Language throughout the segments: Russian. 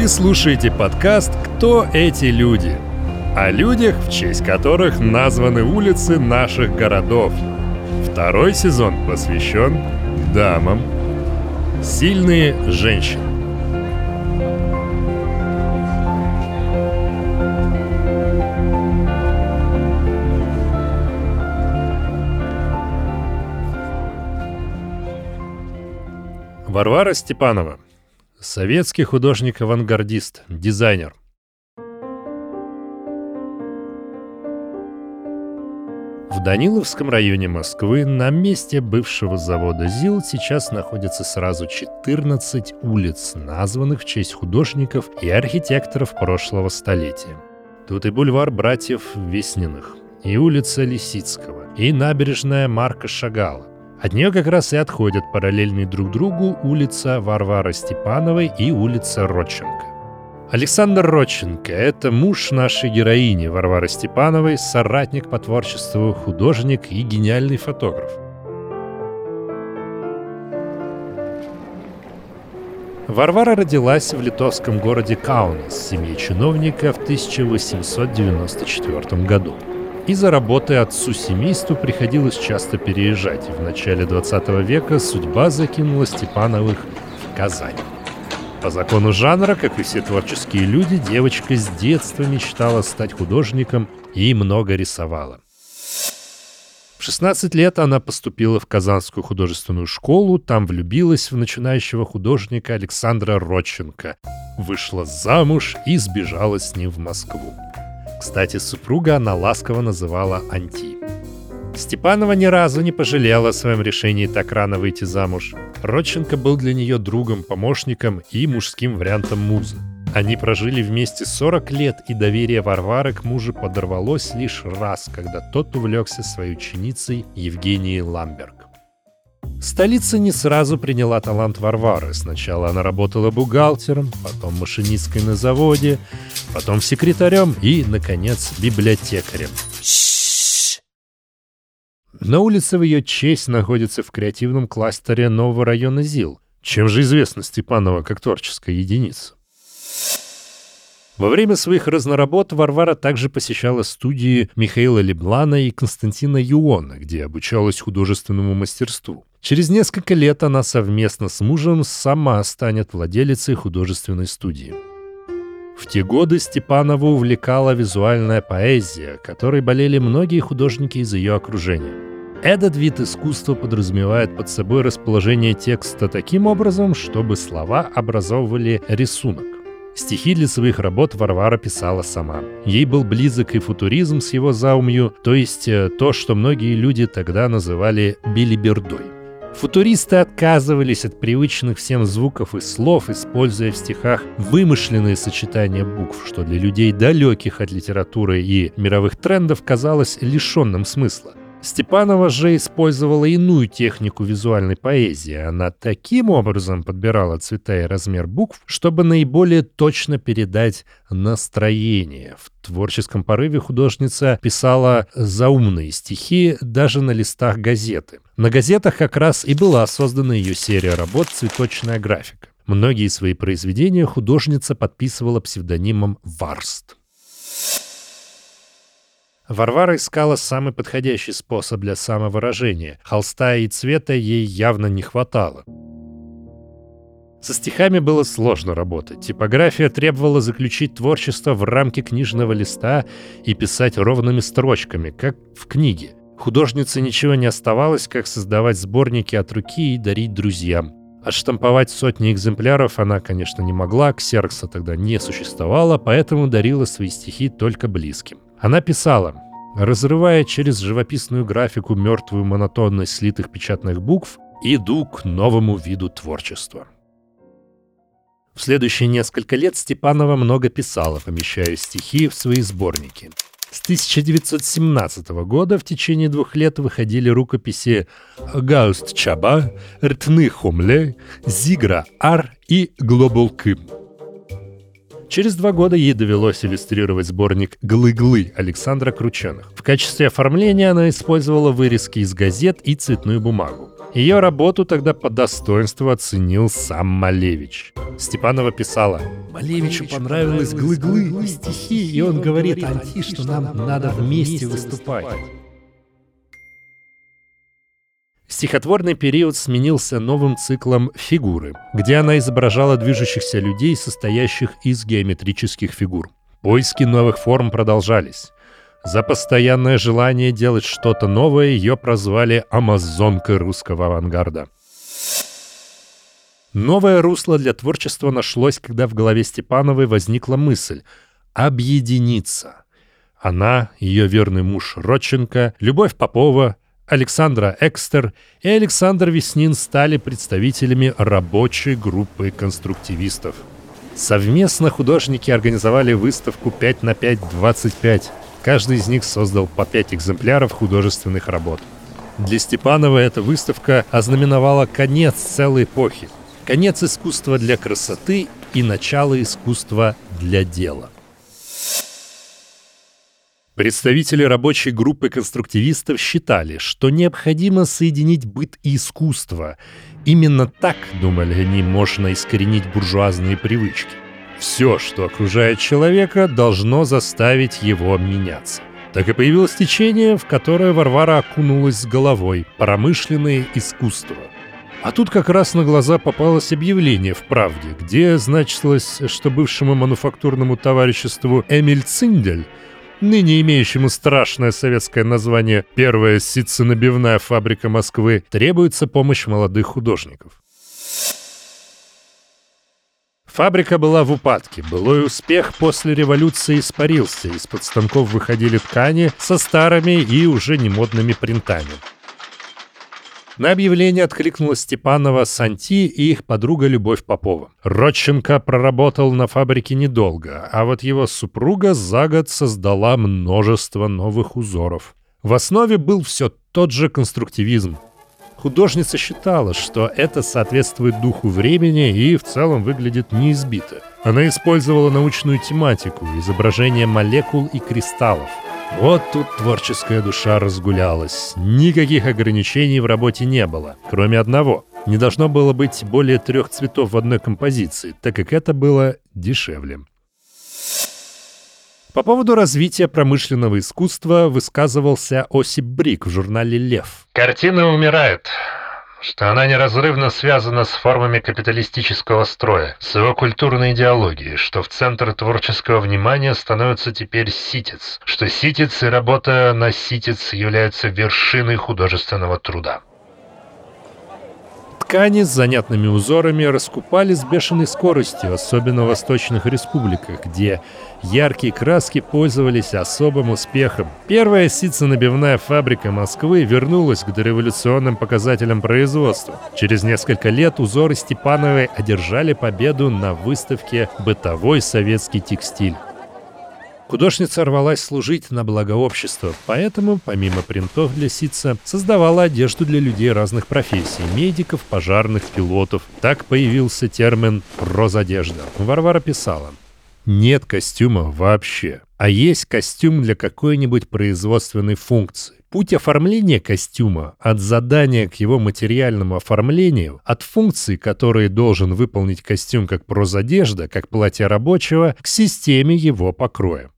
Вы слушаете подкаст «Кто эти люди?» О людях, в честь которых названы улицы наших городов. Второй сезон посвящен дамам. Сильные женщины. Варвара Степанова. Советский художник-авангардист, дизайнер. В Даниловском районе Москвы на месте бывшего завода ЗИЛ сейчас находится сразу 14 улиц, названных в честь художников и архитекторов прошлого столетия. Тут и бульвар братьев Весниных, и улица Лисицкого, и набережная Марка Шагала, от нее как раз и отходят параллельные друг другу улица Варвары Степановой и улица Родченко. Александр Родченко – это муж нашей героини Варвары Степановой, соратник по творчеству, художник и гениальный фотограф. Варвара родилась в литовском городе Каунас, семье чиновника в 1894 году. Из-за работы отцу семейству приходилось часто переезжать, и в начале 20 века судьба закинула Степановых в Казань. По закону жанра, как и все творческие люди, девочка с детства мечтала стать художником и много рисовала. В 16 лет она поступила в Казанскую художественную школу, там влюбилась в начинающего художника Александра Родченко, вышла замуж и сбежала с ним в Москву. Кстати, супруга она ласково называла Анти. Степанова ни разу не пожалела о своем решении так рано выйти замуж. Родченко был для нее другом, помощником и мужским вариантом музы. Они прожили вместе 40 лет, и доверие Варвары к мужу подорвалось лишь раз, когда тот увлекся своей ученицей Евгенией Ламберг. Столица не сразу приняла талант Варвары. Сначала она работала бухгалтером, потом машинисткой на заводе, потом секретарем и, наконец, библиотекарем. На улице в ее честь находится в креативном кластере нового района ЗИЛ. Чем же известна Степанова как творческая единица? Во время своих разноработ Варвара также посещала студии Михаила Леблана и Константина Юона, где обучалась художественному мастерству. Через несколько лет она совместно с мужем сама станет владелицей художественной студии. В те годы Степанова увлекала визуальная поэзия, которой болели многие художники из ее окружения. Этот вид искусства подразумевает под собой расположение текста таким образом, чтобы слова образовывали рисунок. Стихи для своих работ Варвара писала сама. Ей был близок и футуризм с его заумью, то есть э, то, что многие люди тогда называли билибердой. Футуристы отказывались от привычных всем звуков и слов, используя в стихах вымышленные сочетания букв, что для людей, далеких от литературы и мировых трендов, казалось лишенным смысла. Степанова же использовала иную технику визуальной поэзии. Она таким образом подбирала цвета и размер букв, чтобы наиболее точно передать настроение. В творческом порыве художница писала заумные стихи даже на листах газеты. На газетах как раз и была создана ее серия работ «Цветочная графика». Многие свои произведения художница подписывала псевдонимом «Варст». Варвара искала самый подходящий способ для самовыражения. Холста и цвета ей явно не хватало. Со стихами было сложно работать. Типография требовала заключить творчество в рамки книжного листа и писать ровными строчками, как в книге. Художнице ничего не оставалось, как создавать сборники от руки и дарить друзьям. Отштамповать сотни экземпляров она, конечно, не могла, ксерокса тогда не существовало, поэтому дарила свои стихи только близким. Она писала, разрывая через живописную графику мертвую монотонность слитых печатных букв, иду к новому виду творчества. В следующие несколько лет Степанова много писала, помещая стихи в свои сборники. С 1917 года в течение двух лет выходили рукописи «Гауст Чаба», «Ртны Хумле», «Зигра Ар» и «Глобал Кым». Через два года ей довелось иллюстрировать сборник «Глы-глы» Александра Крученых. В качестве оформления она использовала вырезки из газет и цветную бумагу. Ее работу тогда по достоинству оценил сам Малевич. Степанова писала, «Малевичу понравилось глы-глы и стихи, и он говорит Анти, что нам надо вместе выступать». Стихотворный период сменился новым циклом «Фигуры», где она изображала движущихся людей, состоящих из геометрических фигур. Поиски новых форм продолжались. За постоянное желание делать что-то новое ее прозвали «Амазонкой русского авангарда». Новое русло для творчества нашлось, когда в голове Степановой возникла мысль «объединиться». Она, ее верный муж Родченко, Любовь Попова, Александра Экстер и Александр Веснин стали представителями рабочей группы конструктивистов. Совместно художники организовали выставку 5 на 5 25. Каждый из них создал по 5 экземпляров художественных работ. Для Степанова эта выставка ознаменовала конец целой эпохи. Конец искусства для красоты и начало искусства для дела. Представители рабочей группы конструктивистов считали, что необходимо соединить быт и искусство. Именно так, думали они, можно искоренить буржуазные привычки. Все, что окружает человека, должно заставить его меняться. Так и появилось течение, в которое Варвара окунулась с головой – промышленное искусство. А тут как раз на глаза попалось объявление в «Правде», где значилось, что бывшему мануфактурному товариществу Эмиль Циндель ныне имеющему страшное советское название «Первая ситценабивная фабрика Москвы», требуется помощь молодых художников. Фабрика была в упадке. Былой успех после революции испарился. Из-под станков выходили ткани со старыми и уже немодными принтами. На объявление откликнулась Степанова Санти и их подруга Любовь Попова. Родченко проработал на фабрике недолго, а вот его супруга за год создала множество новых узоров. В основе был все тот же конструктивизм. Художница считала, что это соответствует духу времени и в целом выглядит неизбито. Она использовала научную тематику, изображение молекул и кристаллов – вот тут творческая душа разгулялась. Никаких ограничений в работе не было, кроме одного. Не должно было быть более трех цветов в одной композиции, так как это было дешевле. По поводу развития промышленного искусства высказывался Осип Брик в журнале «Лев». «Картина умирает что она неразрывно связана с формами капиталистического строя, с его культурной идеологией, что в центр творческого внимания становится теперь ситец, что ситец и работа на ситец являются вершиной художественного труда. Ткани с занятными узорами раскупали с бешеной скоростью, особенно в восточных республиках, где яркие краски пользовались особым успехом. Первая ситценабивная фабрика Москвы вернулась к дореволюционным показателям производства. Через несколько лет узоры Степановой одержали победу на выставке «Бытовой советский текстиль». Художница рвалась служить на благо общества, поэтому, помимо принтов для ситца, создавала одежду для людей разных профессий – медиков, пожарных, пилотов. Так появился термин «прозодежда». Варвара писала «Нет костюма вообще, а есть костюм для какой-нибудь производственной функции. Путь оформления костюма от задания к его материальному оформлению, от функций, которые должен выполнить костюм как прозодежда, как платье рабочего, к системе его покроя.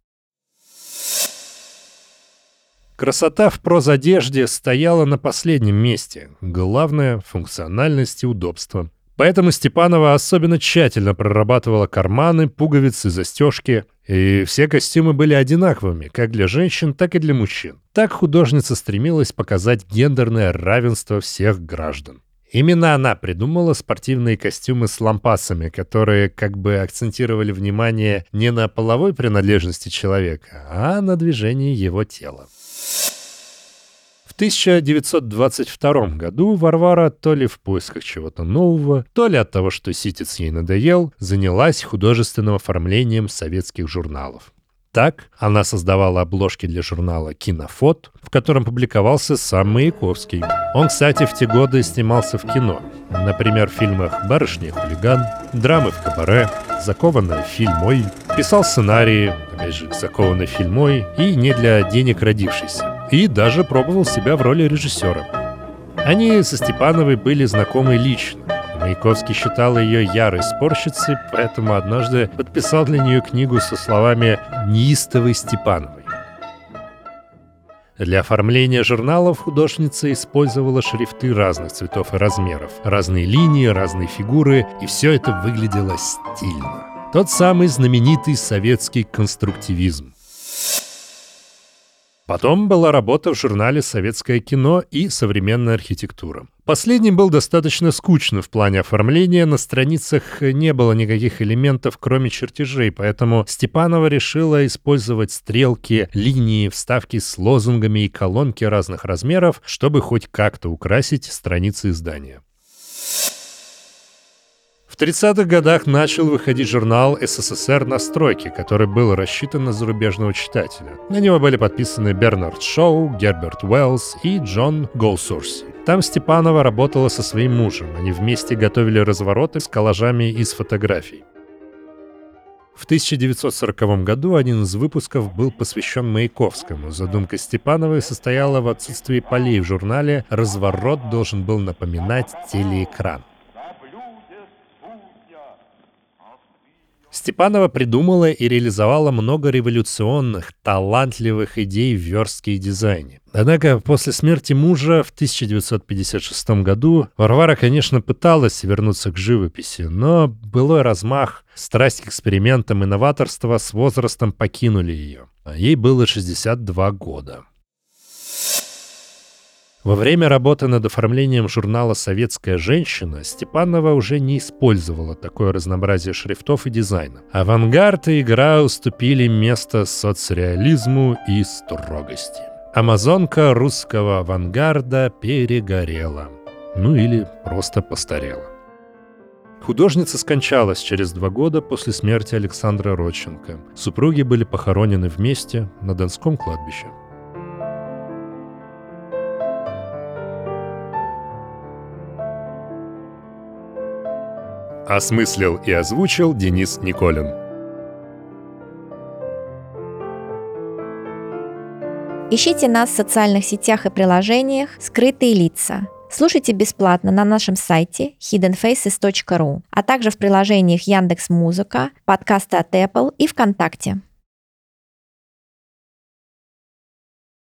Красота в прозодежде стояла на последнем месте. Главное — функциональность и удобство. Поэтому Степанова особенно тщательно прорабатывала карманы, пуговицы, застежки. И все костюмы были одинаковыми, как для женщин, так и для мужчин. Так художница стремилась показать гендерное равенство всех граждан. Именно она придумала спортивные костюмы с лампасами, которые как бы акцентировали внимание не на половой принадлежности человека, а на движении его тела. В 1922 году Варвара то ли в поисках чего-то нового, то ли от того, что ситец ей надоел, занялась художественным оформлением советских журналов. Так она создавала обложки для журнала «Кинофот», в котором публиковался сам Маяковский. Он, кстати, в те годы снимался в кино. Например, в фильмах «Барышня и хулиган», «Драмы в кабаре», закованная фильмой, писал сценарии, опять же, закованной фильмой и не для денег родившийся, и даже пробовал себя в роли режиссера. Они со Степановой были знакомы лично. Маяковский считал ее ярой спорщицей, поэтому однажды подписал для нее книгу со словами «Неистовой Степановой». Для оформления журналов художница использовала шрифты разных цветов и размеров, разные линии, разные фигуры, и все это выглядело стильно. Тот самый знаменитый советский конструктивизм. Потом была работа в журнале «Советское кино» и «Современная архитектура». Последний был достаточно скучно в плане оформления, на страницах не было никаких элементов, кроме чертежей, поэтому Степанова решила использовать стрелки, линии, вставки с лозунгами и колонки разных размеров, чтобы хоть как-то украсить страницы издания. В 30-х годах начал выходить журнал «СССР на стройке», который был рассчитан на зарубежного читателя. На него были подписаны Бернард Шоу, Герберт Уэллс и Джон Голсурси. Там Степанова работала со своим мужем. Они вместе готовили развороты с коллажами из фотографий. В 1940 году один из выпусков был посвящен Маяковскому. Задумка Степановой состояла в отсутствии полей в журнале «Разворот должен был напоминать телеэкран». Степанова придумала и реализовала много революционных, талантливых идей в верстке и дизайне. Однако после смерти мужа в 1956 году Варвара, конечно, пыталась вернуться к живописи, но былой размах, страсть к экспериментам и новаторство с возрастом покинули ее. Ей было 62 года. Во время работы над оформлением журнала «Советская женщина» Степанова уже не использовала такое разнообразие шрифтов и дизайна. Авангард и игра уступили место соцреализму и строгости. Амазонка русского авангарда перегорела. Ну или просто постарела. Художница скончалась через два года после смерти Александра Родченко. Супруги были похоронены вместе на Донском кладбище. Осмыслил и озвучил Денис Николин. Ищите нас в социальных сетях и приложениях «Скрытые лица». Слушайте бесплатно на нашем сайте hiddenfaces.ru, а также в приложениях Яндекс Музыка, подкасты от Apple и ВКонтакте.